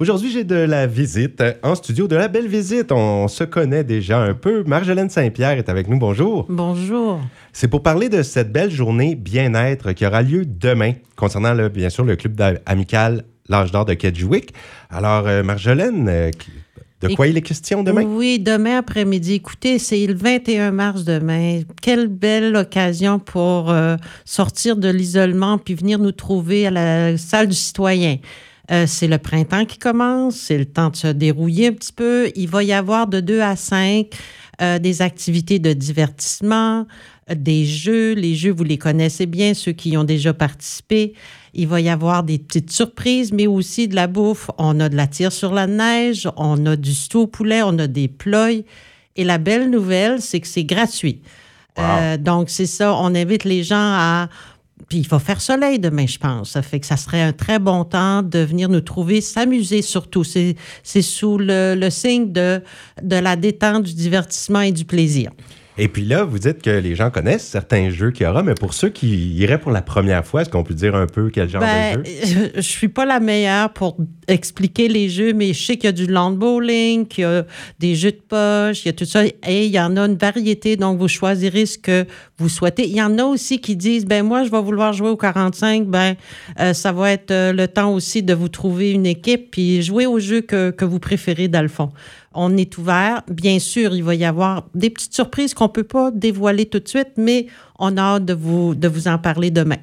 Aujourd'hui, j'ai de la visite en studio, de la belle visite. On se connaît déjà un peu. Marjolaine Saint-Pierre est avec nous. Bonjour. Bonjour. C'est pour parler de cette belle journée bien-être qui aura lieu demain, concernant bien sûr le club amical L'Âge d'Or de Kedgewick. Alors, euh, Marjolaine, euh, de quoi il est question demain? Oui, demain après-midi. Écoutez, c'est le 21 mars demain. Quelle belle occasion pour euh, sortir de l'isolement puis venir nous trouver à la salle du citoyen. Euh, c'est le printemps qui commence, c'est le temps de se dérouiller un petit peu. Il va y avoir de 2 à 5 euh, des activités de divertissement, euh, des jeux. Les jeux, vous les connaissez bien, ceux qui y ont déjà participé. Il va y avoir des petites surprises, mais aussi de la bouffe. On a de la tire sur la neige, on a du stew au poulet, on a des ploys. Et la belle nouvelle, c'est que c'est gratuit. donc, c'est ça, on invite les gens à puis il va faire soleil demain, je pense. Ça fait que ça serait un très bon temps de venir nous trouver, s'amuser surtout. C'est sous le, le signe de, de la détente, du divertissement et du plaisir. Et puis là, vous dites que les gens connaissent certains jeux qu'il y aura, mais pour ceux qui iraient pour la première fois, est-ce qu'on peut dire un peu quel genre de ben, jeu? Je suis pas la meilleure pour expliquer les jeux, mais je sais qu'il y a du land bowling, qu'il y a des jeux de poche, il y a tout ça. Et il y en a une variété, donc vous choisirez ce que vous souhaitez. Il y en a aussi qui disent, ben moi, je vais vouloir jouer au 45, ben euh, ça va être euh, le temps aussi de vous trouver une équipe, puis jouer au jeu que, que vous préférez dans le fond on est ouvert. Bien sûr, il va y avoir des petites surprises qu'on ne peut pas dévoiler tout de suite, mais on a hâte de vous, de vous en parler demain.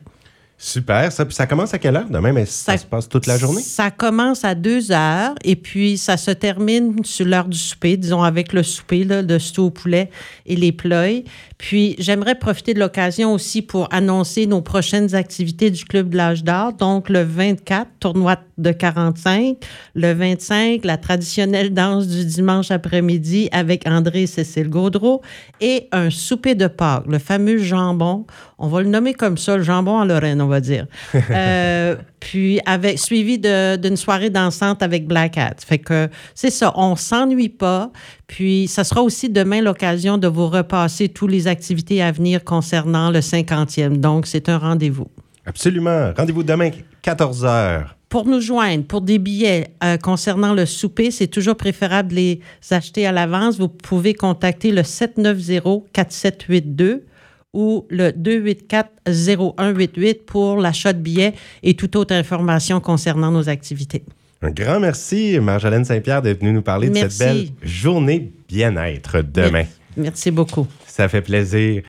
Super. Ça, ça commence à quelle heure demain? Mais ça, se passe toute la journée? Ça commence à 2 heures et puis ça se termine sur l'heure du souper, disons avec le souper là, de stew au poulet et les ploys. Puis j'aimerais profiter de l'occasion aussi pour annoncer nos prochaines activités du Club de l'âge d'or. Donc le 24, tournoi de 45. Le 25, la traditionnelle danse du dimanche après-midi avec André et Cécile Gaudreau. Et un souper de Pâques, le fameux jambon. On va le nommer comme ça, le jambon en Lorraine, on va dire. euh, puis avec suivi d'une soirée dansante avec Black Hat. Fait que c'est ça, on s'ennuie pas. Puis ça sera aussi demain l'occasion de vous repasser toutes les activités à venir concernant le 50e. Donc c'est un rendez-vous. Absolument. Rendez-vous demain, 14 h pour nous joindre, pour des billets euh, concernant le souper, c'est toujours préférable de les acheter à l'avance. Vous pouvez contacter le 790-4782 ou le 284-0188 pour l'achat de billets et toute autre information concernant nos activités. Un grand merci, Marjolaine Saint-Pierre, d'être venue nous parler de cette belle journée bien-être demain. Merci beaucoup. Ça fait plaisir.